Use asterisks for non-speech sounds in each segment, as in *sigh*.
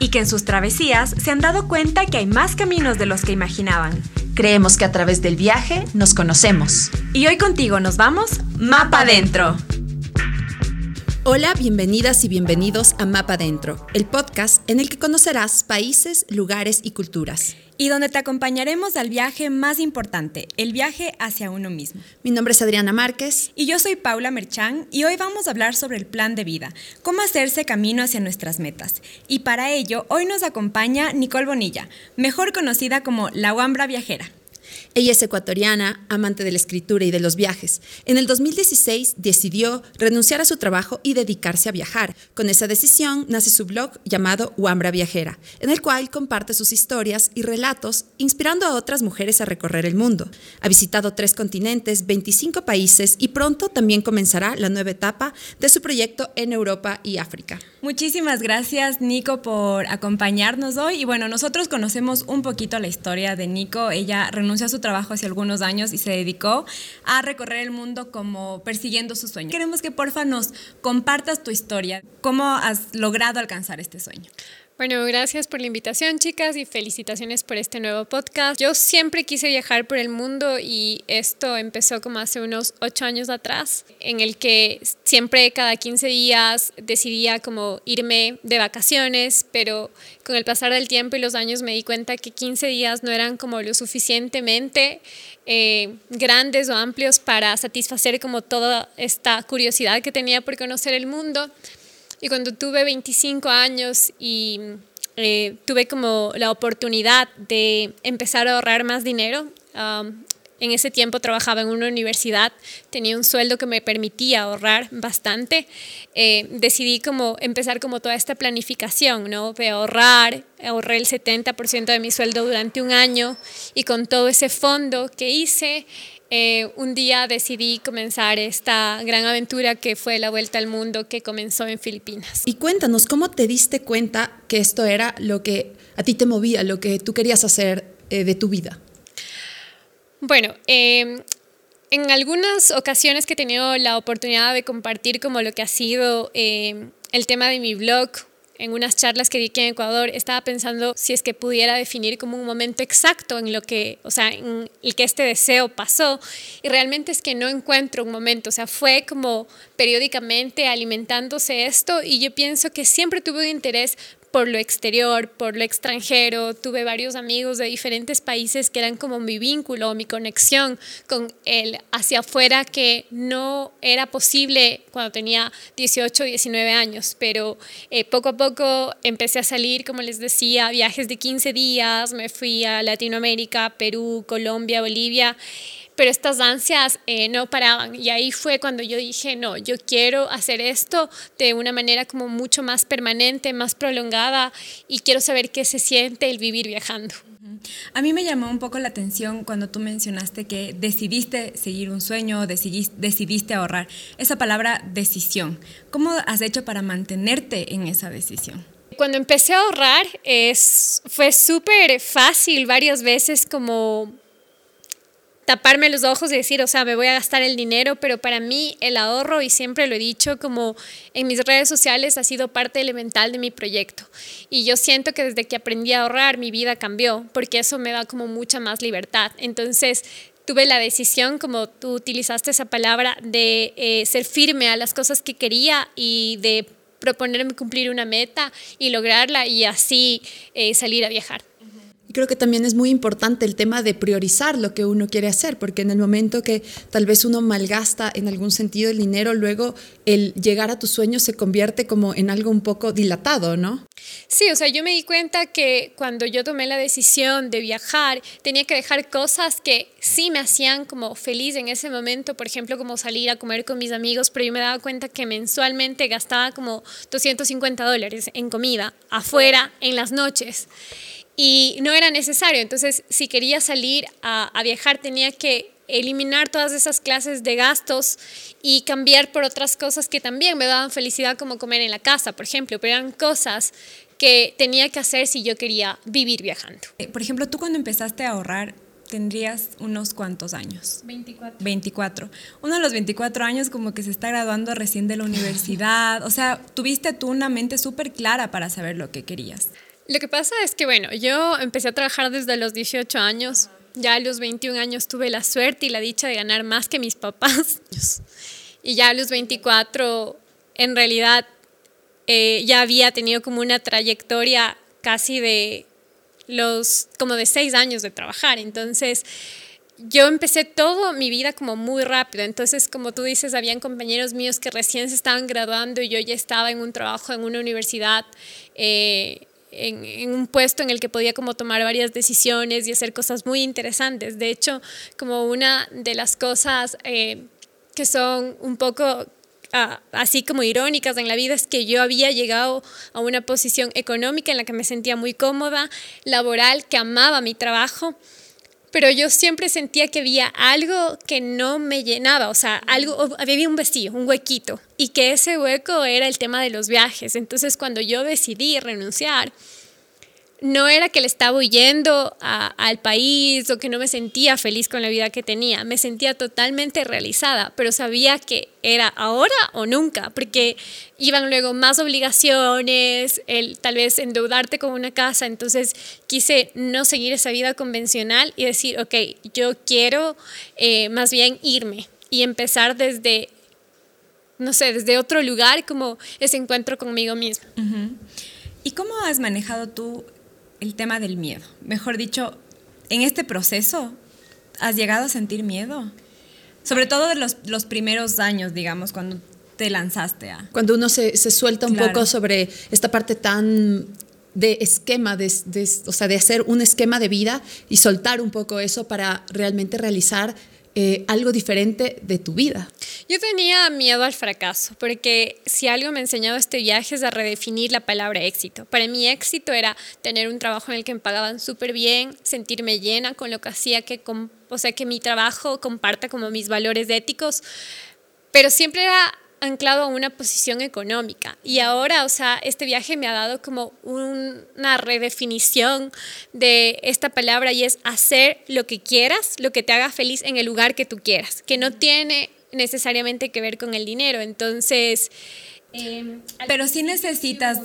Y que en sus travesías se han dado cuenta que hay más caminos de los que imaginaban. Creemos que a través del viaje nos conocemos. Y hoy contigo nos vamos Mapa Adentro. Hola, bienvenidas y bienvenidos a Mapa Dentro, el podcast en el que conocerás países, lugares y culturas. Y donde te acompañaremos al viaje más importante, el viaje hacia uno mismo. Mi nombre es Adriana Márquez. Y yo soy Paula Merchán y hoy vamos a hablar sobre el plan de vida, cómo hacerse camino hacia nuestras metas. Y para ello, hoy nos acompaña Nicole Bonilla, mejor conocida como la Wambra Viajera. Ella es ecuatoriana, amante de la escritura y de los viajes. En el 2016 decidió renunciar a su trabajo y dedicarse a viajar. Con esa decisión nace su blog llamado Huambra Viajera, en el cual comparte sus historias y relatos, inspirando a otras mujeres a recorrer el mundo. Ha visitado tres continentes, 25 países y pronto también comenzará la nueva etapa de su proyecto en Europa y África. Muchísimas gracias, Nico, por acompañarnos hoy. Y bueno, nosotros conocemos un poquito la historia de Nico. Ella renunció a su trabajo hace algunos años y se dedicó a recorrer el mundo como persiguiendo su sueño. Queremos que porfa nos compartas tu historia. ¿Cómo has logrado alcanzar este sueño? Bueno, gracias por la invitación, chicas, y felicitaciones por este nuevo podcast. Yo siempre quise viajar por el mundo y esto empezó como hace unos ocho años atrás, en el que siempre cada 15 días decidía como irme de vacaciones, pero con el pasar del tiempo y los años me di cuenta que 15 días no eran como lo suficientemente eh, grandes o amplios para satisfacer como toda esta curiosidad que tenía por conocer el mundo. Y cuando tuve 25 años y eh, tuve como la oportunidad de empezar a ahorrar más dinero, um, en ese tiempo trabajaba en una universidad, tenía un sueldo que me permitía ahorrar bastante. Eh, decidí como empezar como toda esta planificación, ¿no? De ahorrar, ahorré el 70% de mi sueldo durante un año y con todo ese fondo que hice, eh, un día decidí comenzar esta gran aventura que fue la vuelta al mundo que comenzó en Filipinas. Y cuéntanos, ¿cómo te diste cuenta que esto era lo que a ti te movía, lo que tú querías hacer eh, de tu vida? Bueno, em, en algunas ocasiones que he tenido la oportunidad de compartir como lo que ha sido em, el tema de mi blog en unas charlas que di aquí en Ecuador, estaba pensando si es que pudiera definir como un momento exacto en lo que, o sea, el que este deseo pasó. Y realmente es que no encuentro un momento, o sea, fue como periódicamente alimentándose esto y yo pienso que siempre tuve un interés por lo exterior, por lo extranjero. Tuve varios amigos de diferentes países que eran como mi vínculo, mi conexión con el hacia afuera que no era posible cuando tenía 18, 19 años, pero eh, poco a poco empecé a salir, como les decía, viajes de 15 días, me fui a Latinoamérica, Perú, Colombia, Bolivia pero estas ansias eh, no paraban. Y ahí fue cuando yo dije, no, yo quiero hacer esto de una manera como mucho más permanente, más prolongada y quiero saber qué se siente el vivir viajando. A mí me llamó un poco la atención cuando tú mencionaste que decidiste seguir un sueño, decidiste, decidiste ahorrar. Esa palabra decisión, ¿cómo has hecho para mantenerte en esa decisión? Cuando empecé a ahorrar es, fue súper fácil varias veces como taparme los ojos y decir, o sea, me voy a gastar el dinero, pero para mí el ahorro, y siempre lo he dicho como en mis redes sociales, ha sido parte elemental de mi proyecto. Y yo siento que desde que aprendí a ahorrar, mi vida cambió, porque eso me da como mucha más libertad. Entonces, tuve la decisión, como tú utilizaste esa palabra, de eh, ser firme a las cosas que quería y de proponerme cumplir una meta y lograrla y así eh, salir a viajar. Creo que también es muy importante el tema de priorizar lo que uno quiere hacer, porque en el momento que tal vez uno malgasta en algún sentido el dinero, luego el llegar a tus sueños se convierte como en algo un poco dilatado, ¿no? Sí, o sea, yo me di cuenta que cuando yo tomé la decisión de viajar, tenía que dejar cosas que sí me hacían como feliz en ese momento, por ejemplo, como salir a comer con mis amigos, pero yo me daba cuenta que mensualmente gastaba como 250 dólares en comida, afuera, en las noches. Y no era necesario. Entonces, si quería salir a, a viajar, tenía que eliminar todas esas clases de gastos y cambiar por otras cosas que también me daban felicidad, como comer en la casa, por ejemplo, pero eran cosas que tenía que hacer si yo quería vivir viajando. Eh, por ejemplo, tú cuando empezaste a ahorrar, tendrías unos cuantos años? 24. 24. Uno de los 24 años como que se está graduando recién de la *laughs* universidad. O sea, tuviste tú una mente súper clara para saber lo que querías. Lo que pasa es que, bueno, yo empecé a trabajar desde los 18 años. Ya a los 21 años tuve la suerte y la dicha de ganar más que mis papás. Y ya a los 24, en realidad, eh, ya había tenido como una trayectoria casi de los, como de seis años de trabajar. Entonces, yo empecé todo mi vida como muy rápido. Entonces, como tú dices, habían compañeros míos que recién se estaban graduando y yo ya estaba en un trabajo en una universidad. Eh, en, un puesto en el que podía como tomar varias decisiones y hacer cosas muy interesantes. De hecho, como una de las cosas eh, que son un poco ah, así como irónicas en la vida es que yo había llegado a una posición económica en la que me sentía muy cómoda, laboral, que amaba mi trabajo pero yo siempre sentía que había algo que no me llenaba, o sea, algo, había un vacío, un huequito, y que ese hueco era el tema de los viajes. Entonces, cuando yo decidí renunciar, no era que le estaba huyendo al país o que no me sentía feliz con la vida que tenía, me sentía totalmente realizada, pero sabía que era ahora o nunca, porque iban luego más obligaciones, el tal vez endeudarte con una casa, entonces quise no seguir esa vida convencional y decir, ok, yo quiero eh, más bien irme y empezar desde, no sé, desde otro lugar como ese encuentro conmigo mismo. ¿Y cómo has manejado tú el tema del miedo. Mejor dicho, en este proceso, ¿has llegado a sentir miedo? Sobre todo de los, los primeros años, digamos, cuando te lanzaste a... Cuando uno se, se suelta un poco sobre esta parte tan de esquema, de, de, o sea, de hacer un esquema de vida y soltar un poco eso para realmente realizar eh, algo diferente de tu vida. Yo tenía miedo al fracaso, porque si algo me ha enseñado este viaje es a redefinir la palabra éxito. Para mí éxito era tener un trabajo en el que me pagaban súper bien, sentirme llena con lo que hacía, que, o sea, que mi trabajo comparta como mis valores éticos, pero siempre era anclado a una posición económica. Y ahora, o sea, este viaje me ha dado como una redefinición de esta palabra y es hacer lo que quieras, lo que te haga feliz en el lugar que tú quieras, que no tiene necesariamente que ver con el dinero. Entonces... Em, Pero sí necesitas,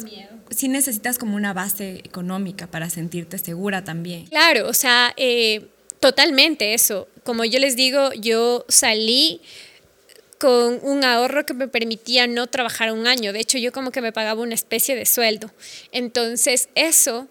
sí necesitas como una base económica para sentirte segura también. Claro, o sea, eh, totalmente eso. Como yo les digo, yo salí con un ahorro que me permitía no trabajar un año. De hecho, yo como que me pagaba una especie de sueldo. Entonces, eso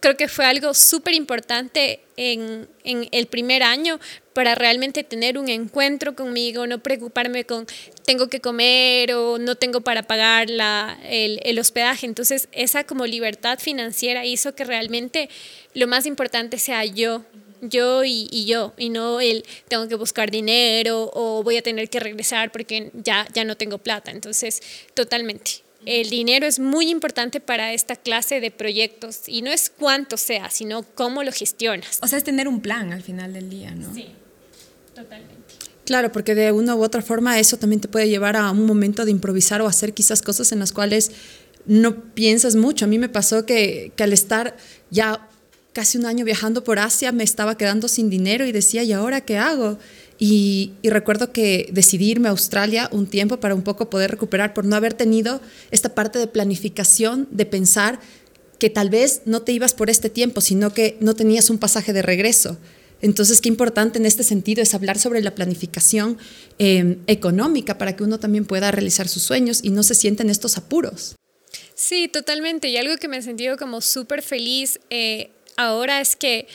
creo que fue algo súper importante en, en, el primer año para realmente tener un encuentro conmigo, no preocuparme con tengo que comer o no tengo para pagar la, el, el hospedaje. Entonces, esa como libertad financiera hizo que realmente lo más importante sea yo yo y, yo, y no el tengo que buscar dinero o voy a tener que regresar porque ya, ya no tengo plata. Entonces, totalmente. El dinero es muy importante para esta clase de proyectos y no es cuánto sea, sino cómo lo gestionas. O sea, es tener un plan al final del día, ¿no? Sí, totalmente. Claro, porque de una u otra forma eso también te puede llevar a un momento de improvisar o hacer quizás cosas en las cuales no piensas mucho. A mí me pasó que, que al estar ya casi un año viajando por Asia, me estaba quedando sin dinero y decía, ¿y ahora qué hago? Y, recuerdo que decidí irme a Australia un tiempo para un poco poder recuperar por no haber tenido esta parte de planificación, de pensar que tal vez no te ibas por este tiempo, sino que no tenías un pasaje de regreso. Entonces, qué importante en este sentido es hablar sobre la planificación eh, económica para que uno también pueda realizar sus sueños y no se sienten estos apuros. Sí, totalmente. Y algo que me he sentido como súper feliz eh, ahora es que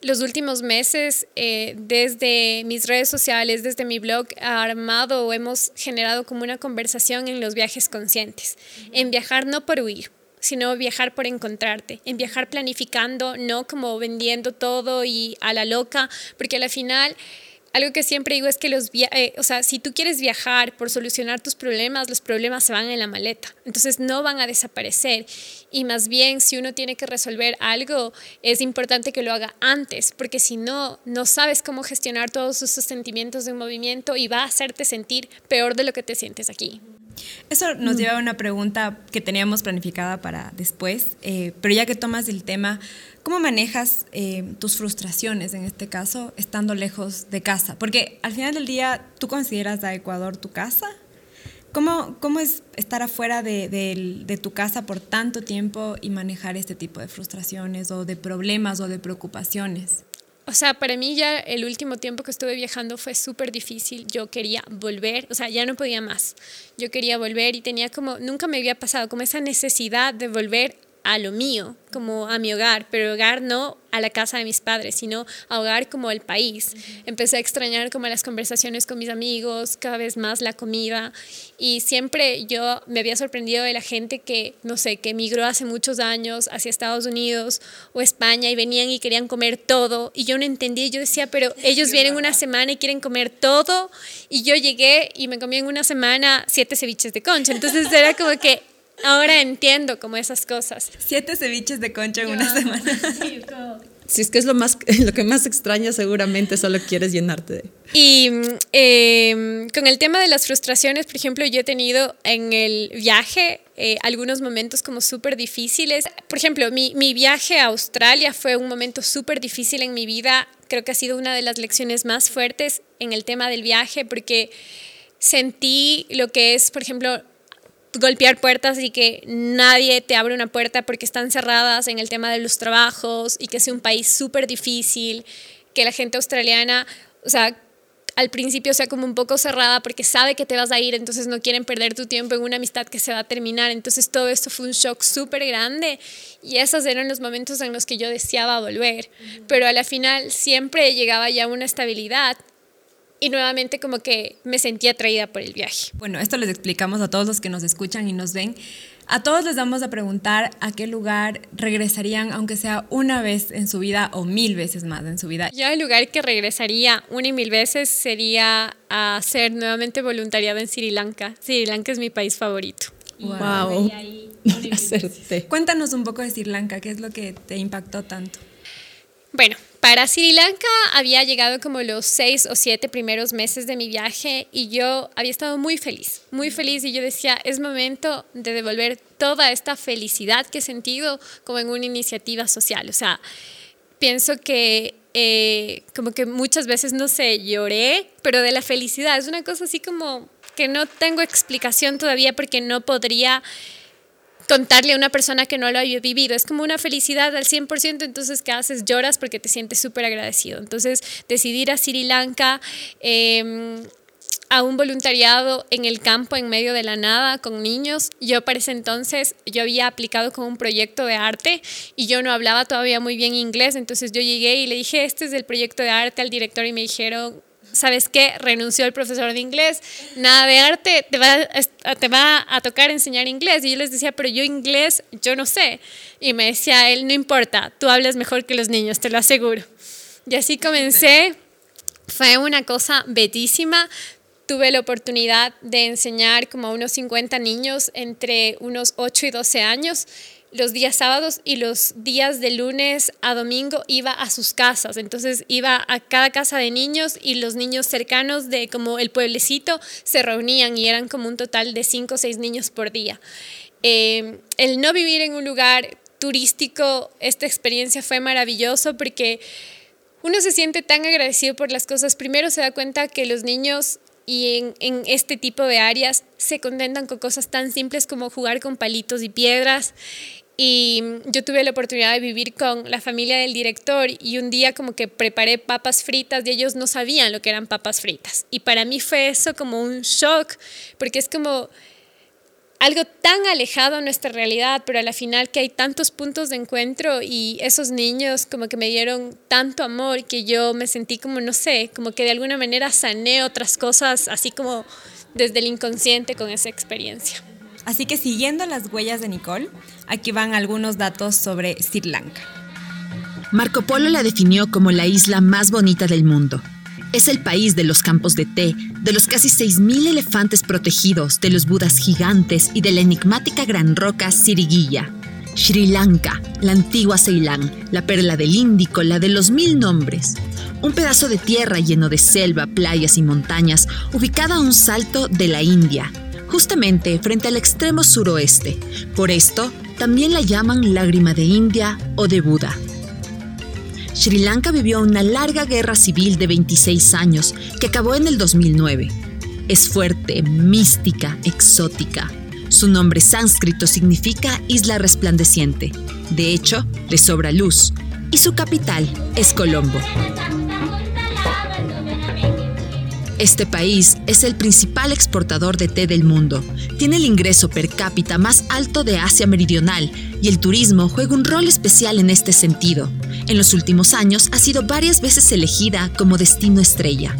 los últimos meses, eh, desde mis redes sociales, desde mi blog, armado o hemos generado como una conversación en los viajes conscientes, en viajar no por huir, sino viajar por encontrarte, en viajar planificando, no como vendiendo todo y a la loca, porque al final algo que siempre digo es que los eh, o sea, si tú quieres viajar por solucionar tus problemas, los problemas se van en la maleta. Entonces no van a desaparecer. Y más bien, si uno tiene que resolver algo, es importante que lo haga antes, porque si no, no sabes cómo gestionar todos esos sentimientos de movimiento y va a hacerte sentir peor de lo que te sientes aquí. Eso nos lleva a una pregunta que teníamos planificada para después, eh, pero ya que tomas el tema, ¿cómo manejas eh, tus frustraciones en este caso estando lejos de casa? Porque al final del día, ¿tú consideras a Ecuador tu casa? ¿Cómo, cómo es estar afuera de, de tu casa por tanto tiempo y manejar este tipo de frustraciones o de problemas o de preocupaciones? O sea, para mí ya el último tiempo que estuve viajando fue súper difícil. Yo quería volver, o sea, ya no podía más. Yo quería volver y tenía como, nunca me había pasado como esa necesidad de volver a lo mío, como a mi hogar, pero hogar no a la casa de mis padres, sino a hogar como el país. Empecé a extrañar como las conversaciones con mis amigos, cada vez más la comida y siempre yo me había sorprendido de la gente que, no sé, que emigró hace muchos años hacia Estados Unidos o España y venían y querían comer todo y yo no entendía, yo decía, pero *laughs* ellos vienen una semana y quieren comer todo y yo llegué y me comí en una semana siete ceviches de concha, entonces era como que Ahora entiendo como esas cosas. Siete ceviches de concha en una semana. *laughs* Si es que es lo, más, *laughs* lo que más extraña, seguramente solo quieres llenarte de. Y em, con el tema de las frustraciones, por ejemplo, yo he tenido en el viaje eh, algunos momentos como súper difíciles. Por ejemplo, mi, mi viaje a Australia fue un momento súper difícil en mi vida. Creo que ha sido una de las lecciones más fuertes en el tema del viaje porque sentí lo que es, por ejemplo, golpear puertas y que nadie te abre una puerta porque están cerradas en el tema de los trabajos y que es un país súper difícil, que la gente australiana, o sea, al principio sea como un poco cerrada porque sabe que te vas a ir, entonces no quieren perder tu tiempo en una amistad que se va a terminar. Entonces todo esto fue un shock súper grande y esos eran los momentos en los que yo deseaba volver. Pero a la final siempre llegaba ya una estabilidad y nuevamente como que me sentí atraída por el viaje. Bueno, esto les explicamos a todos los que nos escuchan y nos ven. A todos les vamos a preguntar a qué lugar regresarían, aunque sea una vez en su vida o mil veces más en su vida. Yo el lugar que regresaría una y mil veces sería a ser nuevamente voluntariado en Sri Lanka. Sri Lanka es mi país favorito. Wow. wow. *laughs* Cuéntanos un poco de Sri Lanka, ¿qué es lo que te impactó tanto? Bueno, para Sri Lanka había llegado como los seis o siete primeros meses de mi viaje y yo había estado muy feliz, muy feliz y yo decía, es momento de devolver toda esta felicidad que he sentido como en una iniciativa social. O sea, pienso que eh, como que muchas veces, no sé, lloré, pero de la felicidad. Es una cosa así como que no tengo explicación todavía porque no podría contarle a una persona que no lo haya vivido. Es como una felicidad al 100%, entonces ¿qué haces? Lloras porque te sientes súper agradecido. Entonces, decidir a Sri Lanka... Em, a un voluntariado en el campo en medio de la nada con niños. Yo para ese entonces yo había aplicado con un proyecto de arte y yo no hablaba todavía muy bien inglés, entonces yo llegué y le dije, este es el proyecto de arte al director y me dijeron, ¿sabes qué? Renunció el profesor de inglés, nada de arte, te va, a, te va a tocar enseñar inglés. Y yo les decía, pero yo inglés, yo no sé. Y me decía él, no importa, tú hablas mejor que los niños, te lo aseguro. Y así comencé. Fue una cosa bellísima. Tuve la oportunidad de enseñar como a unos 50 niños entre unos 8 y 12 años los días sábados y los días de lunes a domingo iba a sus casas. Entonces iba a cada casa de niños y los niños cercanos de como el pueblecito se reunían y eran como un total de cinco o seis niños por día. Em, el no vivir en un lugar turístico, esta experiencia fue maravilloso porque uno se siente tan agradecido por las cosas. Primero se da cuenta que los niños y en, en, este tipo de áreas se contentan con cosas tan simples como jugar con palitos y piedras y yo tuve la oportunidad de vivir con la familia del director y un día como que preparé papas fritas y ellos no sabían lo que eran papas fritas. Y para mí fue eso como un shock, porque es como algo tan alejado a nuestra realidad, pero a la final que hay tantos puntos de encuentro y esos niños como que me dieron tanto amor que yo me sentí como, no sé, como que de alguna manera sané otras cosas, así como desde el inconsciente con esa experiencia. Así que siguiendo las huellas de Nicole, aquí van algunos datos sobre Sri Lanka. Marco Polo la definió como la isla más bonita del mundo. es el país de los campos de té, de los casi 6.000 elefantes protegidos, de los budas gigantes y de la enigmática gran roca Siriguilla. Sri Lanka, la antigua Ceilán, la perla del Índico, la de los mil nombres. Un pedazo de tierra lleno de selva, playas y montañas, ubicada a un salto de la India, justamente frente al extremo suroeste. Por esto, también la llaman lágrima de India o de Buda. Sri Lanka vivió una larga guerra civil de 26 años que acabó en el 2009. Es fuerte, mística, exótica. Su nombre sánscrito significa isla resplandeciente. De hecho, le sobra luz. Y su capital es Colombo. Este país es el principal exportador de té del mundo. Tiene el ingreso per cápita más alto de Asia Meridional y el turismo juega un rol especial en este sentido. En los últimos años ha sido varias veces elegida como destino estrella.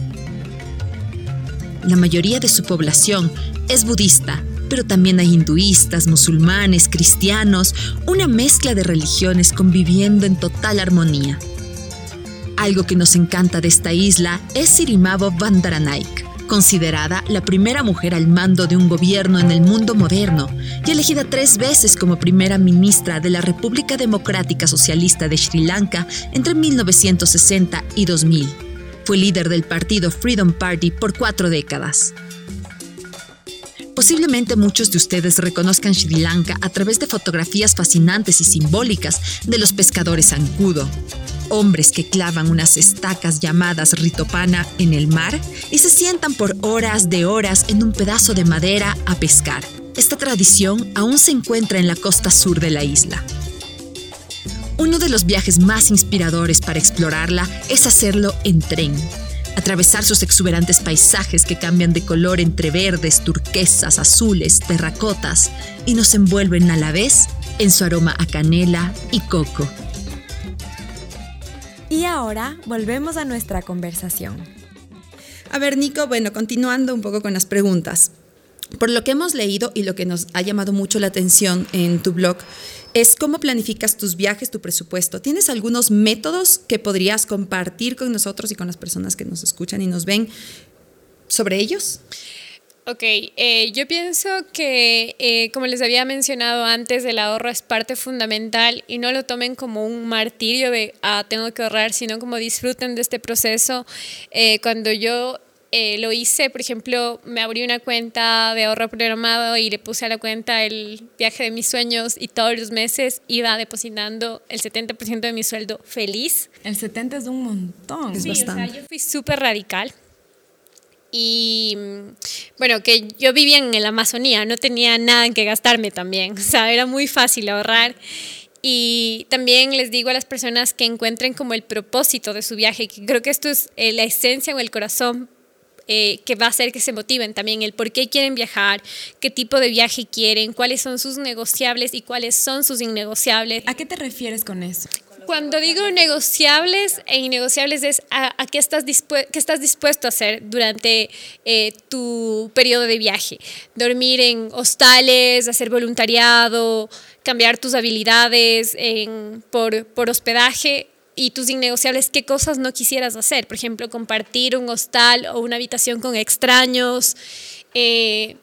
La mayoría de su población es budista, pero también hay hinduistas, musulmanes, cristianos, una mezcla de religiones conviviendo en total armonía. Algo que nos encanta de esta isla es Sirimavo Bandaranaike, considerada la primera mujer al mando de un gobierno en el mundo moderno y elegida tres veces como primera ministra de la República Democrática Socialista de Sri Lanka entre 1960 y 2000. Fue líder del partido Freedom Party por cuatro décadas. Posiblemente muchos de ustedes reconozcan Sri Lanka a través de fotografías fascinantes y simbólicas de los pescadores zancudo, hombres que clavan unas estacas llamadas ritopana en el mar y se sientan por horas de horas en un pedazo de madera a pescar. Esta tradición aún se encuentra en la costa sur de la isla. Uno de los viajes más inspiradores para explorarla es hacerlo en tren. Atravesar sus exuberantes paisajes que cambian de color entre verdes, turquesas, azules, terracotas y nos envuelven a la vez en su aroma a canela y coco. Y ahora volvemos a nuestra conversación. A ver, Nico, bueno, continuando un poco con las preguntas. Por lo que hemos leído y lo que nos ha llamado mucho la atención en tu blog, es cómo planificas tus viajes, tu presupuesto. ¿Tienes algunos métodos que podrías compartir con nosotros y con las personas que nos escuchan y nos ven sobre ellos? Ok, eh, yo pienso que, eh, como les había mencionado antes, el ahorro es parte fundamental y no lo tomen como un martirio de, ah, tengo que ahorrar, sino como disfruten de este proceso. Eh, cuando yo lo hice, por ejemplo, me abrí una cuenta de ahorro programado y le puse a la cuenta el viaje de mis sueños y todos los meses iba depositando el 70% de mi sueldo feliz. El 70 es un montón. Es bastante. O sea, yo fui súper radical. Y bueno, que yo vivía en la Amazonía, no tenía nada en que gastarme también, *laughs* o sea, era muy fácil ahorrar. Y también les digo a las personas que encuentren como el propósito de su viaje, que creo que esto es eh, la esencia o el corazón eh, que va a hacer que se motiven también, el por qué quieren viajar, qué tipo de viaje quieren, cuáles son sus negociables y cuáles son sus innegociables. ¿A qué te refieres con eso? Cuando digo negociables e innegociables es a, qué, estás qué estás dispuesto a hacer durante eh, tu periodo de viaje. Dormir en hostales, hacer voluntariado, cambiar tus habilidades por, por hospedaje y tus innegociables, qué cosas no quisieras hacer. Por ejemplo, compartir un hostal o una habitación con extraños, eh,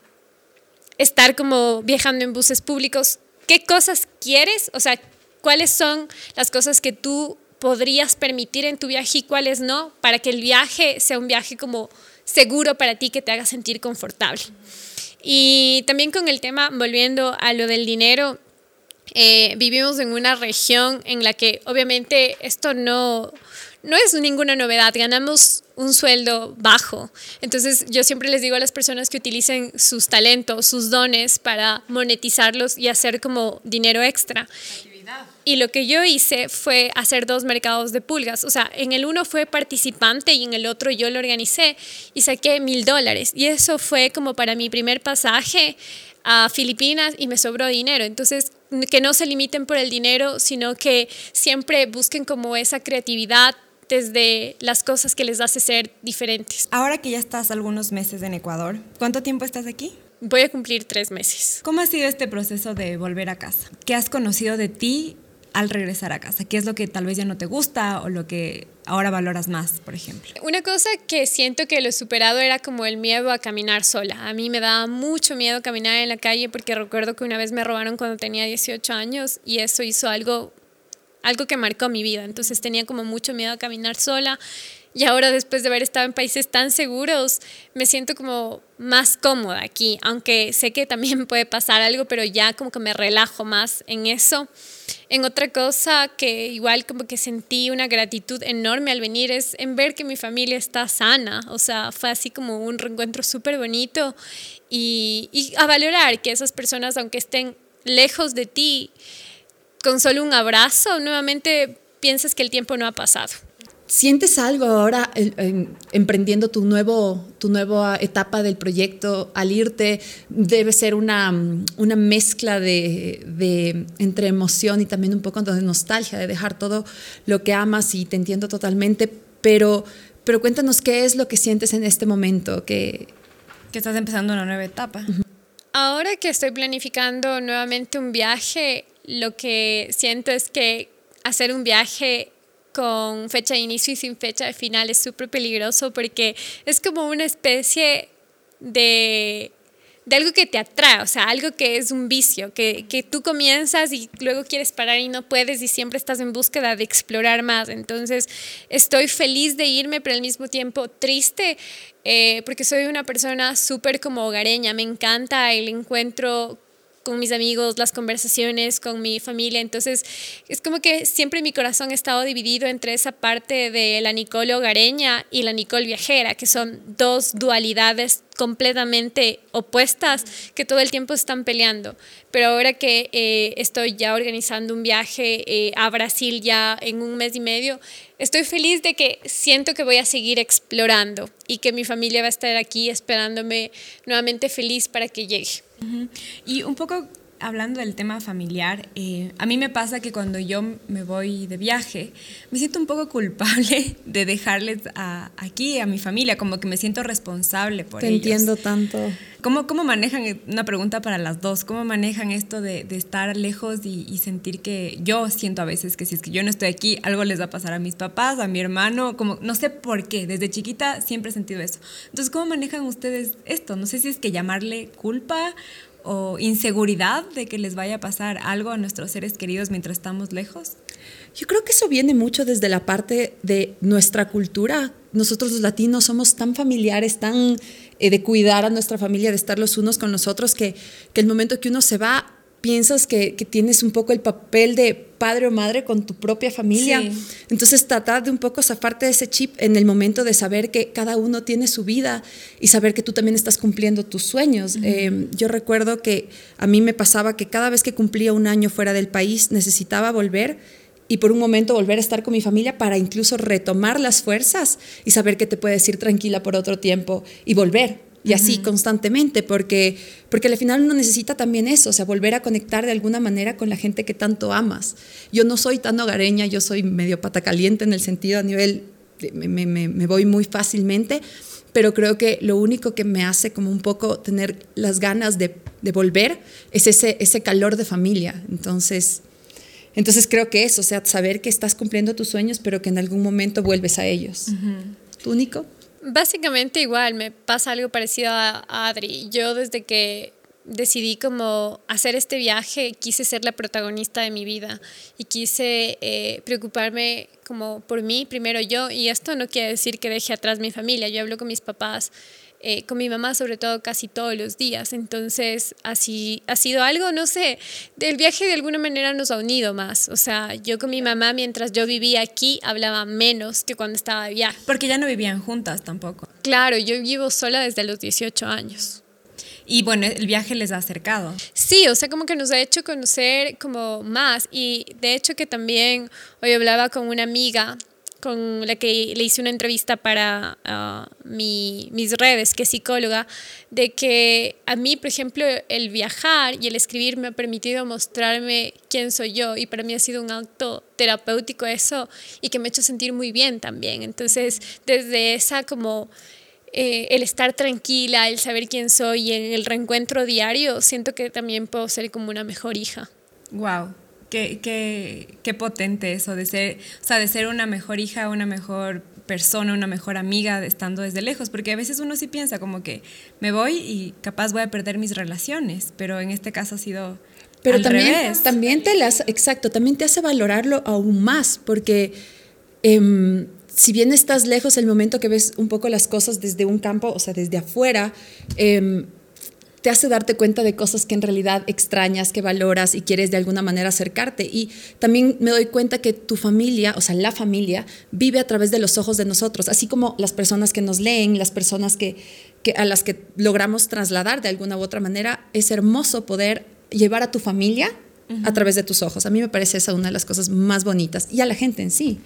estar como viajando en buses públicos. ¿Qué cosas quieres? O sea, cuáles son las cosas que tú podrías permitir en tu viaje y cuáles no, para que el viaje sea un viaje como seguro para ti, que te haga sentir confortable. Y también con el tema, volviendo a lo del dinero, eh, vivimos en una región en la que obviamente esto no, no es ninguna novedad, ganamos un sueldo bajo. Entonces yo siempre les digo a las personas que utilicen sus talentos, sus dones para monetizarlos y hacer como dinero extra. Y lo que yo hice fue hacer dos mercados de pulgas. O sea, en el uno fue participante y en el otro yo lo organicé y saqué mil dólares. Y eso fue como para mi primer pasaje a Filipinas y me sobró dinero. Entonces, que no se limiten por el dinero, sino que siempre busquen como esa creatividad desde las cosas que les hace ser diferentes. Ahora que ya estás algunos meses en Ecuador, ¿cuánto tiempo estás aquí? Voy a cumplir tres meses. ¿Cómo ha sido este proceso de volver a casa? ¿Qué has conocido de ti al regresar a casa? ¿Qué es lo que tal vez ya no te gusta o lo que ahora valoras más, por ejemplo? Una cosa que siento que lo superado era como el miedo a caminar sola. A mí me daba mucho miedo caminar en la calle porque recuerdo que una vez me robaron cuando tenía 18 años y eso hizo algo algo que marcó mi vida. Entonces tenía como mucho miedo a caminar sola y ahora después de haber estado en países tan seguros, me siento como más cómoda aquí, aunque sé que también *laughs* puede pasar algo, pero ya como que me relajo más en eso. En otra cosa que igual como que sentí una gratitud enorme al venir es en ver que mi familia está sana, o sea, fue así como un reencuentro súper bonito y, y a valorar que esas personas, aunque estén lejos de ti, con solo un abrazo, nuevamente piensas que el tiempo no ha pasado. ¿Sientes algo ahora emprendiendo tu, nuevo, tu nueva etapa del proyecto? Al irte debe ser una, una mezcla de, de, entre emoción y también un poco de nostalgia, de dejar todo lo que amas y te entiendo totalmente, pero, pero cuéntanos qué es lo que sientes en este momento, que, que estás empezando una nueva etapa. Ahora que estoy planificando nuevamente un viaje, lo que siento es que hacer un viaje con fecha de inicio y sin fecha de final es súper peligroso porque es como una especie de, de, algo que te atrae, o sea, algo que es un vicio, que, que, tú comienzas y luego quieres parar y no puedes y siempre estás en búsqueda de explorar más. Entonces, estoy feliz de irme, pero al mismo tiempo triste eh, porque soy una persona súper como hogareña, me encanta el encuentro con mis amigos, las conversaciones con mi familia. Entonces, es como que siempre mi corazón ha estado dividido entre esa parte de la Nicole hogareña y la Nicole viajera, que son dos dualidades completamente opuestas que todo el tiempo están peleando. Pero ahora que eh, estoy ya organizando un viaje eh, a Brasil ya en un mes y medio, estoy feliz de que siento que voy a seguir explorando y que mi familia va a estar aquí esperándome nuevamente feliz para que llegue. Y un poco hablando del tema familiar, eh, a mí me pasa que cuando yo me voy de viaje, me siento un poco culpable *laughs* de dejarles aquí a mi familia, como que me siento responsable por Te ellos. entiendo tanto. ¿Cómo, ¿Cómo manejan, una pregunta para las dos, cómo manejan esto de, de estar lejos y, y, sentir que yo siento a veces que si es que yo no estoy aquí, algo les va a pasar a mis papás, a mi hermano, como no sé por qué, desde chiquita siempre he sentido eso. Entonces, ¿cómo manejan ustedes esto? No sé si es que llamarle culpa o inseguridad de que les vaya a pasar algo a nuestros seres queridos mientras estamos lejos? Yo creo que eso viene mucho desde la parte de nuestra cultura. Nosotros los latinos somos tan familiares, tan eh, de cuidar a nuestra familia, de estar los unos con los otros, que, que el momento que uno se va, piensas que, que, tienes un poco el papel de padre o madre con tu propia familia. Sí. Entonces tratar de un poco zafarte de ese chip en el momento de saber que cada uno tiene su vida y saber que tú también estás cumpliendo tus sueños. Uh -huh. eh, yo recuerdo que a mí me pasaba que cada vez que cumplía un año fuera del país necesitaba volver y por un momento volver a estar con mi familia para incluso retomar las fuerzas y saber que te puedes ir tranquila por otro tiempo y volver y así uh -huh. constantemente, porque, porque al final uno necesita también eso, o sea, volver a conectar de alguna manera con la gente que tanto amas. Yo no soy tan hogareña, yo soy medio pata caliente en el sentido a nivel, de, me, me, me voy muy fácilmente, pero creo que lo único que me hace como un poco tener las ganas de, de volver es ese, ese calor de familia. Entonces, entonces creo que eso, o sea, saber que estás cumpliendo tus sueños, pero que en algún momento vuelves a ellos. Uh -huh. ¿Tú, Nico? Básicamente igual, me pasa algo parecido a Adri. Yo desde que decidí como hacer este viaje, quise ser la protagonista de mi vida y quise eh, preocuparme como por mí, primero yo, y esto no quiere decir que deje atrás mi familia, yo hablo con mis papás eh, con mi mamá sobre todo casi todos los días. Entonces, así ha sido algo, no sé, el viaje de alguna manera nos ha unido más. O sea, yo con mi mamá mientras yo vivía aquí hablaba menos que cuando estaba de viaje. Porque ya no vivían juntas tampoco. Claro, yo vivo sola desde los 18 años. Y bueno, el viaje les ha acercado. Sí, o sea, como que nos ha hecho conocer como más. Y de hecho que también hoy hablaba con una amiga con la que le hice una entrevista para mi, mis redes, que es psicóloga, de que a mí, por ejemplo, el viajar y el escribir me ha permitido mostrarme quién soy yo y para mí ha sido un acto terapéutico eso y que me ha hecho sentir muy bien también. Entonces, desde esa como... Eh, el estar tranquila, el saber quién soy y en el reencuentro diario, siento que también puedo ser como una mejor hija. Wow, Qué, qué, qué, potente eso de ser, o sea, de ser una mejor hija, una mejor persona, una mejor amiga estando desde lejos, porque a veces uno sí piensa como que me voy y capaz voy a perder mis relaciones, pero en este caso ha sido pero al también, revés. también te las, exacto, también te hace valorarlo aún más, porque eh, si bien estás lejos, el momento que ves un poco las cosas desde un campo, o sea, desde afuera, eh, te hace darte cuenta de cosas que en realidad extrañas, que valoras y quieres de alguna manera acercarte. Y también me doy cuenta que tu familia, o sea, la familia, vive a través de los ojos de nosotros, así como las personas que nos leen, las personas que, que a las que logramos trasladar de alguna u otra manera. Es hermoso poder llevar a tu familia uh -huh. a través de tus ojos. A mí me parece esa una de las cosas más bonitas y a la gente en sí.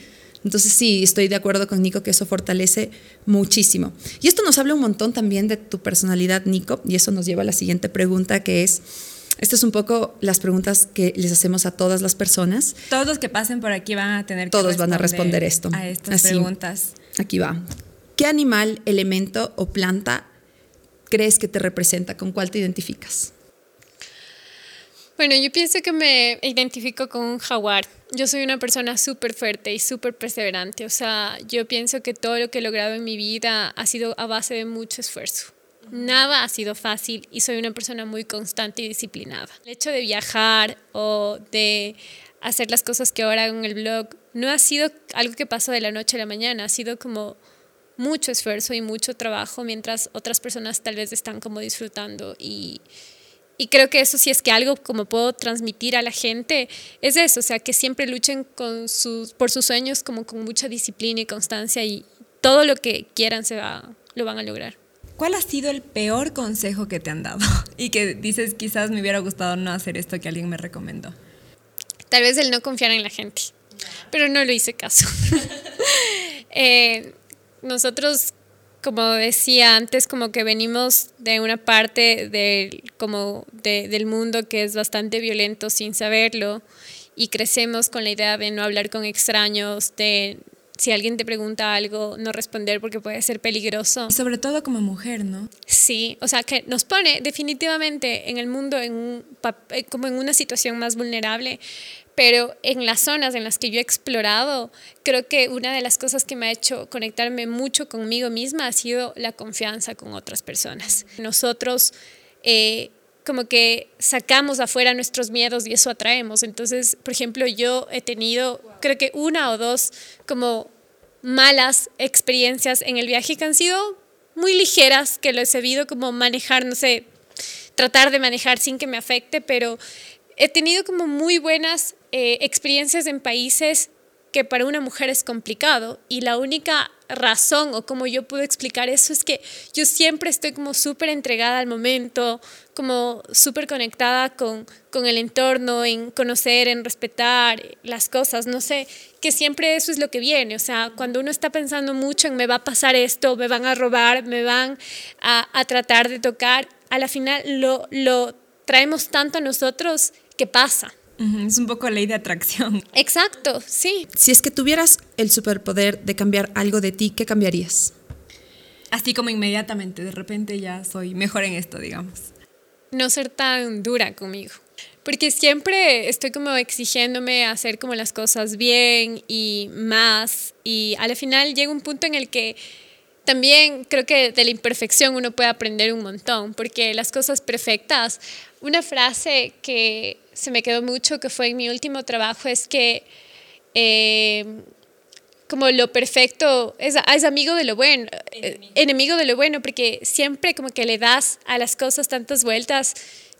Entonces sí, estoy de acuerdo con Nico que eso fortalece muchísimo. Y esto nos habla un montón también de tu personalidad, Nico, y eso nos lleva a la siguiente pregunta que es, esto es un poco las preguntas que les hacemos a todas las personas. Todos los que pasen por aquí van a tener que Todos van a responder esto. A estas Así, preguntas. Aquí va. ¿Qué animal, elemento o planta crees que te representa? ¿Con cuál te identificas? Bueno, yo pienso que me identifico con un jaguar. Yo soy una persona súper fuerte y súper perseverante. O sea, yo pienso que todo lo que he logrado en mi vida ha sido a base de mucho esfuerzo. Nada ha sido fácil y soy una persona muy constante y disciplinada. El hecho de viajar o de hacer las cosas que ahora hago en el blog no ha sido algo que pasó de la noche a la mañana, ha sido como mucho esfuerzo y mucho trabajo mientras otras personas tal vez están como disfrutando y y creo que eso sí es que algo como puedo transmitir a la gente es eso, o sea, que siempre luchen con sus, por sus sueños como con mucha disciplina y constancia y todo lo que quieran se va, lo van a lograr. ¿Cuál ha sido el peor consejo que te han dado? *laughs* Y que dices, quizás me hubiera gustado no hacer esto que alguien me recomendó. Tal vez el no confiar en la gente, pero no lo hice caso. *laughs* eh, nosotros como decía antes, como que venimos de una parte de, como de, del mundo que es bastante violento sin saberlo y crecemos con la idea de no hablar con extraños, de si alguien te pregunta algo, no responder porque puede ser peligroso. Y sobre todo como mujer, ¿no? Sí, o sea, que nos pone definitivamente en el mundo en un, como en una situación más vulnerable, pero en las zonas en las que yo he explorado, creo que una de las cosas que me ha hecho conectarme mucho conmigo misma ha sido la confianza con otras personas. Nosotros eh, como que sacamos afuera nuestros miedos y eso atraemos. Entonces, por ejemplo, yo he tenido, creo que una o dos como malas experiencias en el viaje que han sido muy ligeras, que lo he sabido como manejar, no sé, tratar de manejar sin que me afecte, pero he tenido como muy buenas eh, experiencias en países que para una mujer es complicado. Y la única razón o como yo puedo explicar eso es que yo siempre estoy como súper entregada al momento, como súper conectada con, con el entorno, en conocer, en respetar las cosas, no sé, que siempre eso es lo que viene, o sea, cuando uno está pensando mucho en me va a pasar esto, me van a robar, me van a, a tratar de tocar, a la final lo, lo traemos tanto a nosotros que pasa. Es un poco ley de atracción. *laughs* Exacto, sí. Si es que tuvieras el superpoder de cambiar algo de ti, ¿qué cambiarías? Así como inmediatamente, de repente ya soy mejor en esto, digamos. No ser tan dura conmigo. Porque siempre estoy como exigiéndome hacer como las cosas bien y más. Y al final llega un punto en el que también creo que de la imperfección uno puede aprender un montón. Porque las cosas perfectas, una frase que se me quedó mucho, que fue en mi último trabajo, es que eh, como lo perfecto es, es, amigo de lo bueno, enemigo. enemigo de lo bueno, porque siempre como que le das a las cosas tantas vueltas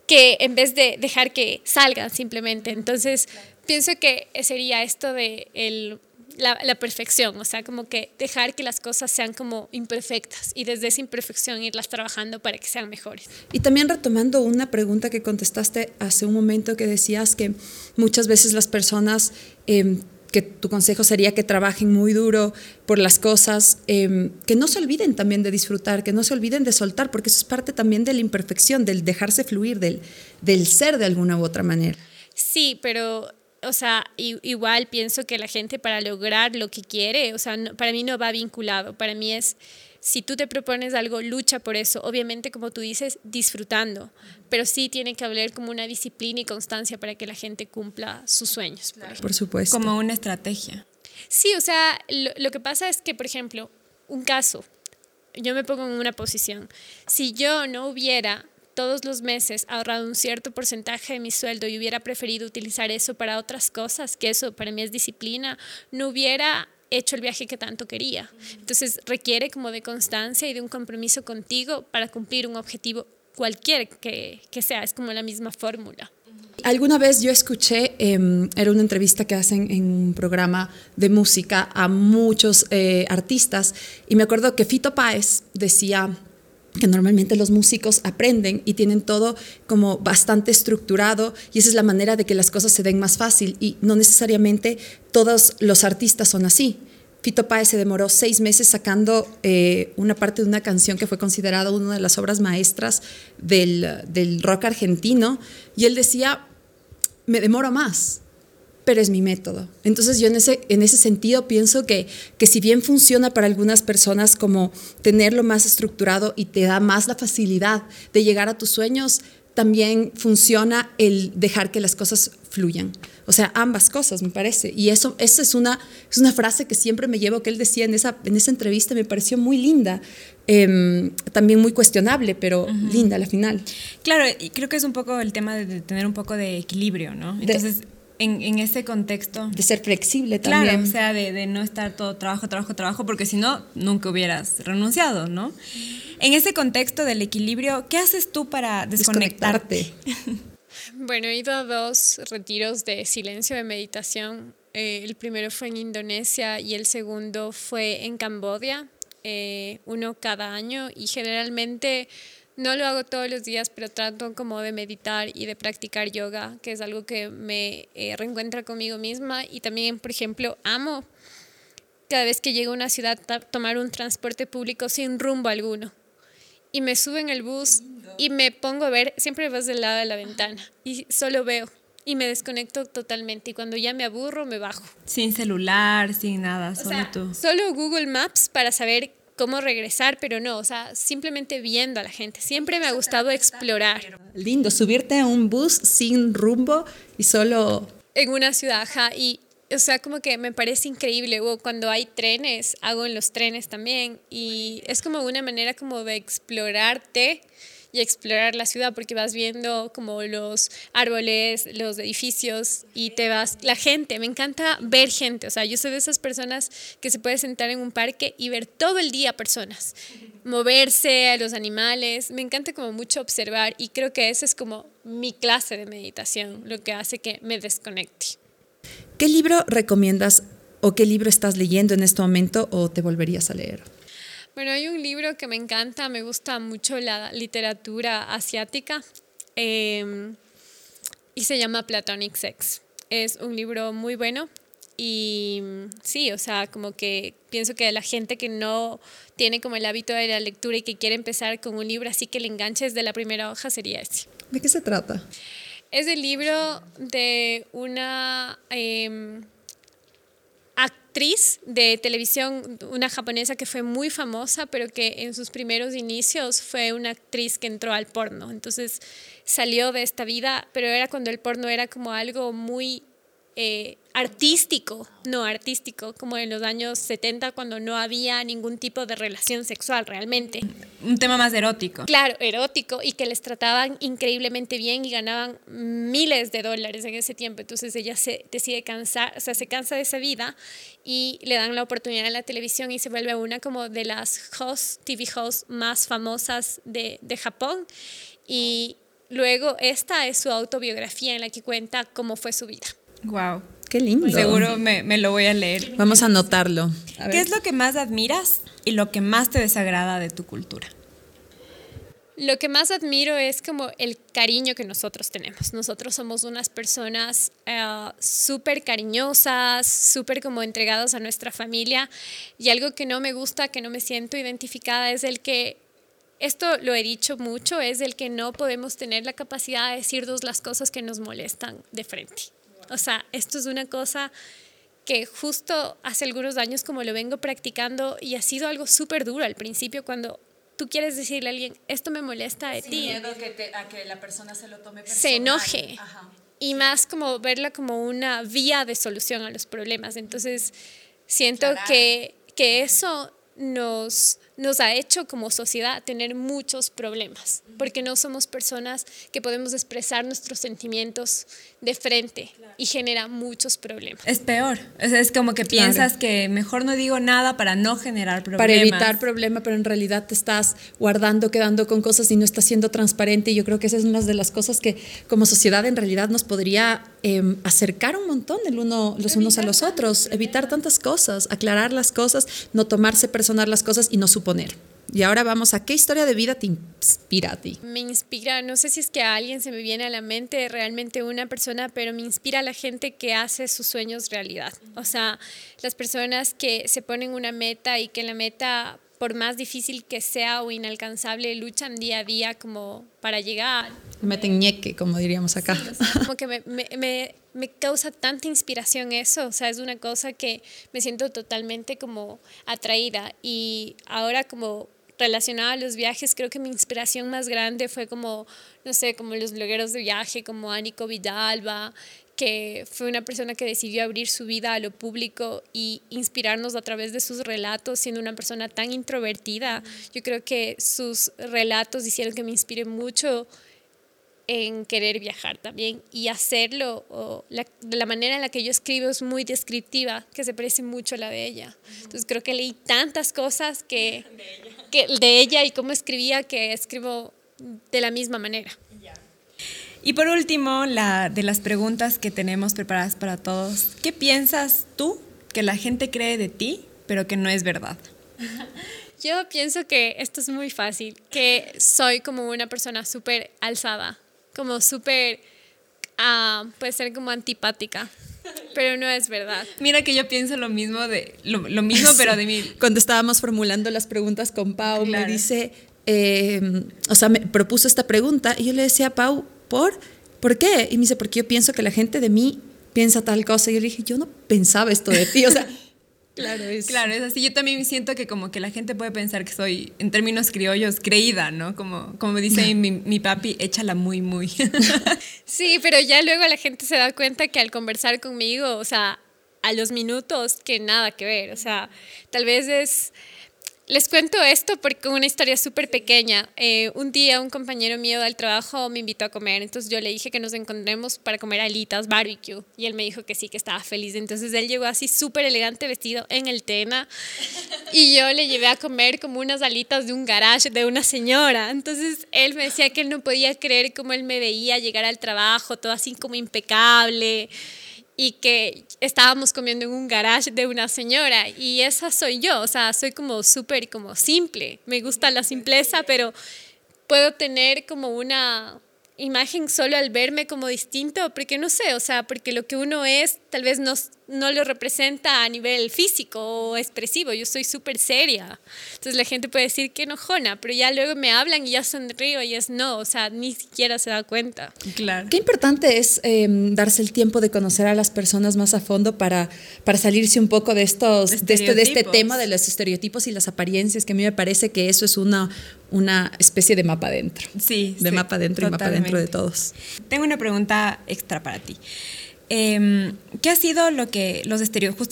que en vez de dejar que salgan simplemente. Entonces, claro. pienso que sería esto de el la, la, perfección, o sea, como que dejar que las cosas sean como imperfectas y desde esa imperfección irlas trabajando para que sean mejores. Y también retomando una pregunta que contestaste hace un momento que decías que muchas veces las personas, eh, que tu consejo sería que trabajen muy duro por las cosas, eh, que no se olviden también de disfrutar, que no se olviden de soltar, porque eso es parte también de la imperfección, del dejarse fluir, del, del ser de alguna u otra manera. Sí, pero o sea, igual pienso que la gente para lograr lo que quiere, o sea, para mí no va vinculado, para mí es, si tú te propones algo, lucha por eso, obviamente como tú dices, disfrutando, pero sí tiene que haber como una disciplina y constancia para que la gente cumpla sus sueños. Por, supuesto. Como una estrategia. Sí, o sea, lo, lo que pasa es que, por ejemplo, un caso, yo me pongo en una posición, si yo no hubiera todos los meses ahorrado un cierto porcentaje de mi sueldo y hubiera preferido utilizar eso para otras cosas, que eso para mí es disciplina, no hubiera hecho el viaje que tanto quería. Entonces requiere como de constancia y de un compromiso contigo para cumplir un objetivo cualquier que, que sea, es como la misma fórmula. Alguna vez yo escuché, em, era una entrevista que hacen en un programa de música a muchos eh, artistas, y me acuerdo que Fito Páez decía, que normalmente los músicos aprenden y tienen todo como bastante estructurado y esa es la manera de que las cosas se den más fácil y no necesariamente todos los artistas son así. Fito Páez se demoró seis meses sacando eh, una parte de una canción que fue considerada una de las obras maestras del, del rock argentino y él decía, me demoro más, pero es mi método. Entonces yo en ese, en ese sentido pienso que, que si bien funciona para algunas personas como tenerlo más estructurado y te da más la facilidad de llegar a tus sueños, también funciona el dejar que las cosas fluyan. O sea, ambas cosas, me parece. Y eso, esa es una, es una frase que siempre me llevo, que él decía en esa, en esa entrevista, me pareció muy linda. Em, también muy cuestionable, pero linda a la final. Claro, y creo que es un poco el tema de, tener un poco de equilibrio, ¿no? Entonces, en, ese contexto. De ser flexible también. Claro, o sea, de, no estar todo trabajo, trabajo, trabajo, porque si no, nunca hubieras renunciado, ¿no? En ese contexto del equilibrio, ¿qué haces tú para desconectarte? bueno, he ido a dos retiros de silencio de meditación. Eh, el primero fue en Indonesia y el segundo fue en Camboya, eh, uno cada año y generalmente no lo hago todos los días, pero trato como de meditar y de practicar yoga, que es algo que me eh, reencuentra conmigo misma. Y también, por ejemplo, amo cada vez que llego a una ciudad tomar un transporte público sin rumbo alguno. Y me subo en el bus y me pongo a ver, siempre vas del lado de la ventana y solo veo y me desconecto totalmente. Y cuando ya me aburro, me bajo. Sin celular, sin nada, solo tú. Solo Google Maps para saber cómo regresar, pero no, o sea, simplemente viendo a la gente. Siempre me ha gustado explorar. Lindo, subirte a un bus sin rumbo y solo... En una ciudad, ajá, y o sea, como que me parece increíble. O cuando hay trenes, hago en los trenes también. Y es como una manera como de explorarte y explorar la ciudad porque vas viendo como los árboles, los edificios y te vas, la gente, me encanta ver gente, o sea, yo soy de esas personas que se puede sentar en un parque y ver todo el día personas, moverse a los animales, me encanta como mucho observar y creo que esa es como mi clase de meditación, lo que hace que me desconecte. ¿Qué libro recomiendas o qué libro estás leyendo en este momento o te volverías a leer? Bueno, hay un libro que me encanta, me gusta mucho la literatura asiática em, y se llama Platonic Sex. Es un libro muy bueno y sí, o sea, como que pienso que la gente que no tiene como el hábito de la lectura y que quiere empezar con un libro así que le enganches de la primera hoja sería ese. ¿De qué se trata? Es el libro de una... Em, actriz de televisión, una japonesa que fue muy famosa, pero que en sus primeros inicios fue una actriz que entró al porno. Entonces salió de esta vida, pero era cuando el porno era como algo muy eh, artístico, no artístico, como en los años 70 cuando no había ningún tipo de relación sexual realmente. Un tema más erótico. Claro, erótico y que les trataban increíblemente bien y ganaban miles de dólares en ese tiempo. Entonces ella se decide cansar, o sea, se cansa de esa vida y le dan la oportunidad en la televisión y se vuelve una como de las hosts, TV hosts más famosas de, de Japón. Y luego esta es su autobiografía en la que cuenta cómo fue su vida. Wow. Qué lindo. Seguro me, me, lo voy a leer. Vamos a anotarlo. ¿Qué es lo que más admiras y lo que más te desagrada de tu cultura? Lo que más admiro es como el cariño que nosotros tenemos. Nosotros somos unas personas uh, súper cariñosas, súper como entregados a nuestra familia y algo que no me gusta, que no me siento identificada es el que, esto lo he dicho mucho, es el que no podemos tener la capacidad de decirnos las cosas que nos molestan de frente. O sea, esto es una cosa que justo hace algunos años como lo vengo practicando y ha sido algo súper duro al principio cuando tú quieres decirle a alguien, esto me molesta de ti. miedo que a que la persona se lo tome personal. Se enoje. Y más como verla como una vía de solución a los problemas. Entonces, siento que, que eso nos, nos ha hecho como sociedad tener muchos problemas, porque no somos personas que podemos expresar nuestros sentimientos de frente y genera muchos problemas. Es peor, es, como que piensas que mejor no digo nada para no generar problemas. Para evitar problemas, pero en realidad te estás guardando, quedando con cosas y no estás siendo transparente. Y yo creo que esa es una de las cosas que como sociedad en realidad nos podría em, acercar un montón el uno, los unos a los otros, evitar tantas cosas, aclarar las cosas, no tomarse personal las cosas y no suponer. Y ahora vamos a qué historia de vida te inspira a ti. Me inspira, no sé si es que a alguien se me viene a la mente realmente una persona, pero me inspira a la gente que hace sus sueños realidad. O sea, las personas que se ponen una meta y que la meta, por más difícil que sea o inalcanzable, luchan día a día como para llegar. Meten ñeque, como diríamos acá. como que me, me, me causa tanta inspiración eso, o sea, es una cosa que me siento totalmente como atraída y ahora como relacionada a los viajes, creo que mi inspiración más grande fue como, no sé, como los blogueros de viaje, como Anico Vidalba, que fue una persona que decidió abrir su vida a lo público y inspirarnos a través de sus relatos, siendo una persona tan introvertida. Yo creo que sus relatos hicieron que me inspire mucho en querer viajar también y hacerlo. O la, la manera en la que yo escribo es muy descriptiva, que se parece mucho a la de ella. Entonces creo que leí tantas cosas que *laughs* que, de ella y cómo escribía que escribo de la misma manera. Y por último, la, de las preguntas que tenemos preparadas para todos, ¿qué piensas tú que la gente cree de ti, pero que no es verdad? *laughs* Yo pienso que esto es muy fácil, que soy como una persona súper alzada, como súper, uh, puede ser como antipática. Pero no es verdad. *laughs* Mira que yo pienso lo mismo de lo, mismo, *laughs* pero de mí. Cuando estábamos formulando las preguntas con Pau, me dice, em, o sea, me propuso esta pregunta y yo le decía a Pau, ¿por? ¿Por qué? Y me dice, porque yo pienso que la gente de mí piensa tal cosa. Y yo le dije, yo no pensaba esto de ti. O sea, *laughs* Claro, es. Claro, es así. Yo también siento que como que la gente puede pensar que soy, en términos criollos, creída, ¿no? Como, como dice mi, mi papi, échala muy, muy. *laughs* *laughs* sí, pero ya luego la gente se da cuenta que al conversar conmigo, o sea, a los minutos, que nada que ver. O sea, tal vez es les cuento esto porque una historia súper pequeña. Eh, un día un compañero mío del trabajo me invitó a comer, entonces yo le dije que nos encontremos para comer alitas, barbecue, y él me dijo que sí, que estaba feliz. Entonces él llegó así súper elegante vestido en el Tena y yo le llevé a comer como unas alitas de un garage de una señora. Entonces él me decía que él no podía creer cómo él me veía llegar al trabajo, todo así como impecable y que estábamos comiendo en un garage de una señora y esa soy yo, o sea, soy como súper como simple, me gusta la simpleza, pero puedo tener como una imagen solo al verme como distinto, porque no sé, o sea, porque lo que uno es tal vez no, no lo representa a nivel físico o expresivo, yo soy súper seria, entonces la gente puede decir que enojona, pero ya luego me hablan y ya sonrío y es no, o sea, ni siquiera se da cuenta. Claro. Qué importante es em, darse el tiempo de conocer a las personas más a fondo para, para salirse un poco de estos, de este, de este tema de los estereotipos y las apariencias, que a mí me parece que eso es una, una especie de mapa dentro. Sí, de mapa dentro y mapa dentro de todos. Tengo una pregunta extra para ti. Em, ¿Qué ha sido lo que los estereotipos,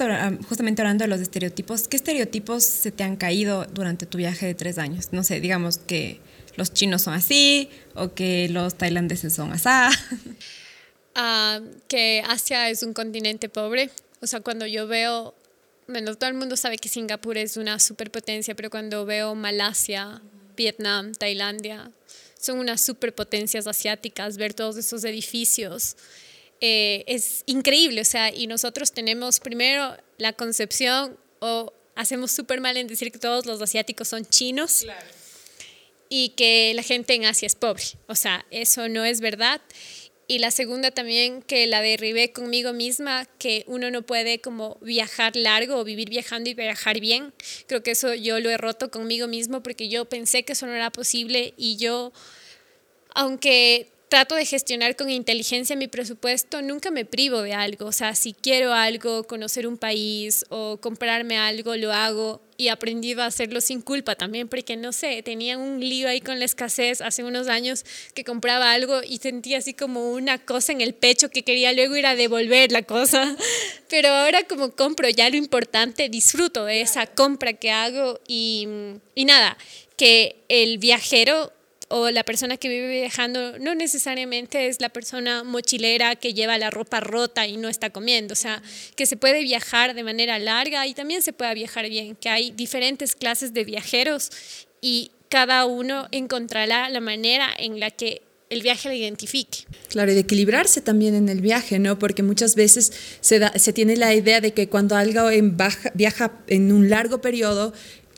justamente hablando de los estereotipos, qué estereotipos se te han caído durante tu viaje de tres años? No sé, digamos que los chinos son así o que los tailandeses son asá. *laughs* Ah, que Asia es un continente pobre. O sea, cuando yo veo, bueno, todo el mundo sabe que Singapur es una superpotencia, pero cuando veo Malasia, Vietnam, Tailandia, son unas superpotencias asiáticas, ver todos esos edificios. Eh, es increíble, o sea, y nosotros tenemos primero la concepción o hacemos súper mal en decir que todos los asiáticos son chinos y que la gente en Asia es pobre, o sea, eso no es verdad y la segunda también que la derribé conmigo misma, que uno no puede como viajar largo o vivir viajando y viajar bien. Creo que eso yo lo he roto conmigo mismo porque yo pensé que eso no era posible y yo, aunque trato de gestionar con inteligencia mi presupuesto, nunca me privo de algo. O sea, si quiero algo, conocer un país o comprarme algo, lo hago y he aprendido a hacerlo sin culpa también, porque no sé, tenía un lío ahí con la escasez hace unos años que compraba algo y sentía así como una cosa en el pecho que quería luego ir a devolver la cosa. *laughs* Pero ahora como compro ya lo importante, disfruto de esa compra que hago y, y nada, que el viajero o la persona que vive viajando no necesariamente es la persona mochilera que lleva la ropa rota y no está comiendo, o sea, que se puede viajar de manera larga y también se puede viajar bien, que hay diferentes clases de viajeros y cada uno encontrará la manera en la que el viaje lo identifique. Claro, y de equilibrarse también en el viaje, ¿no? Porque muchas veces se, da, se tiene la idea de que cuando algo viaja en un largo periodo,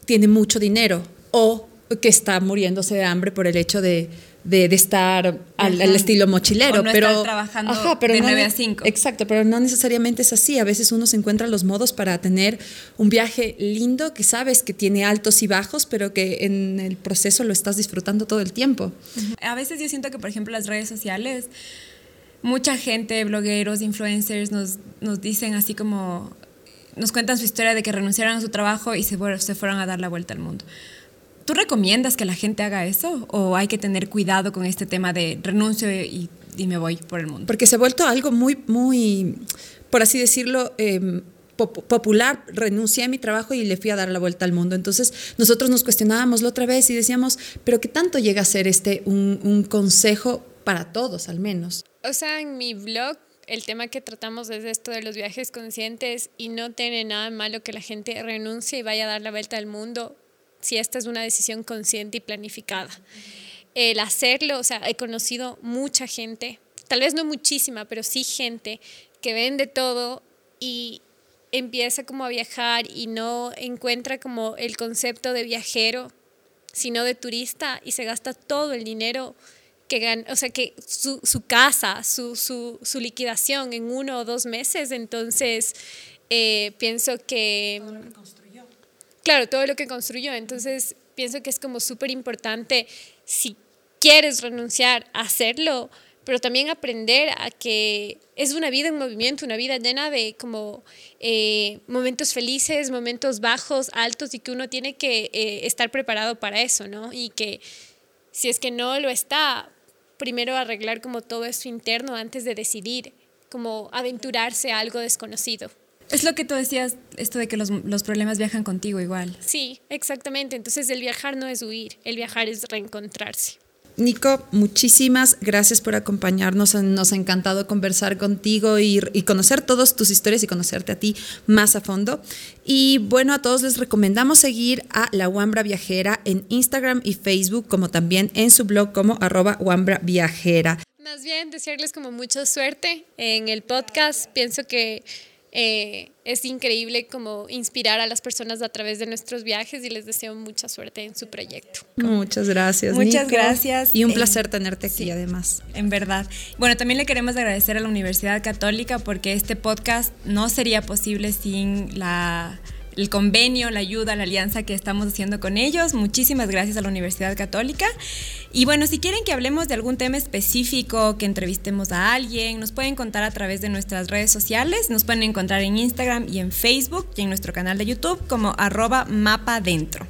tiene mucho dinero o que está muriéndose de hambre por el hecho de, de, estar al, estilo mochilero. no pero estar trabajando de 9 a 5. Exacto, pero no necesariamente es así. A veces uno se encuentra los modos para tener un viaje lindo que sabes que tiene altos y bajos, pero que en el proceso lo estás disfrutando todo el tiempo. A veces yo siento que, por ejemplo, las redes sociales, mucha gente, blogueros, influencers, nos, nos dicen así como, nos cuentan su historia de que renunciaron a su trabajo y se, se fueron a dar la vuelta al mundo. ¿Tú recomiendas que la gente haga eso o hay que tener cuidado con este tema de renuncio y, me voy por el mundo? Porque se ha vuelto algo muy, muy, por así decirlo, em, popular, renuncié a mi trabajo y le fui a dar la vuelta al mundo. Entonces nosotros nos cuestionábamos la otra vez y decíamos, pero ¿qué tanto llega a ser este un, un consejo para todos al menos? O sea, en mi blog el tema que tratamos es esto de los viajes conscientes y no tiene nada malo que la gente renuncie y vaya a dar la vuelta al mundo si esta es una decisión consciente y planificada. El hacerlo, o sea, he conocido mucha gente, tal vez no muchísima, pero sí gente que vende todo y empieza como a viajar y no encuentra como el concepto de viajero, sino de turista y se gasta todo el dinero que gana, o sea, que su, casa, su, su, liquidación en uno o dos meses. Entonces, eh, pienso que claro, todo lo que construyó. Entonces, pienso que es como súper importante, si quieres renunciar, a hacerlo, pero también aprender a que es una vida en movimiento, una vida llena de como eh, momentos felices, momentos bajos, altos, y que uno tiene que eh, estar preparado para eso, ¿no? Y que si es que no lo está, primero arreglar como todo eso interno antes de decidir, como aventurarse a algo desconocido. Es lo que tú decías, esto de que los, los, problemas viajan contigo igual. Sí, exactamente. Entonces el viajar no es huir, el viajar es reencontrarse. Nico, muchísimas gracias por acompañarnos. Nos ha encantado conversar contigo y, y, conocer todas tus historias y conocerte a ti más a fondo. Y bueno, a todos les recomendamos seguir a La Wambra Viajera en Instagram y Facebook, como también en su blog como arroba Wambra Viajera. Más bien, desearles como mucha suerte en el podcast. Pienso que eh, es increíble como inspirar a las personas a través de nuestros viajes y les deseo mucha suerte en su proyecto. Muchas gracias. Muchas gracias. Y un eh, placer tenerte aquí además. En verdad. Bueno, también le queremos agradecer a la Universidad Católica porque este podcast no sería posible sin la el convenio, la ayuda, la alianza que estamos haciendo con ellos. Muchísimas gracias a la Universidad Católica. Y bueno, si quieren que hablemos de algún tema específico, que entrevistemos a alguien, nos pueden contar a través de nuestras redes sociales. Nos pueden encontrar en Instagram y en Facebook y en nuestro canal de YouTube como arroba mapa dentro.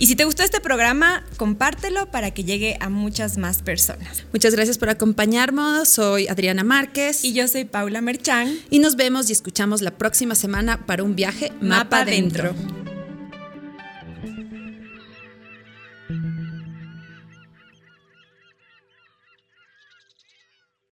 Y si te gustó este programa, compártelo para que llegue a muchas más personas. Muchas gracias por acompañarnos. Soy Adriana Márquez. Y yo soy Paula Merchán. Y nos vemos y escuchamos la próxima semana para un viaje Mapa, Mapa Dentro.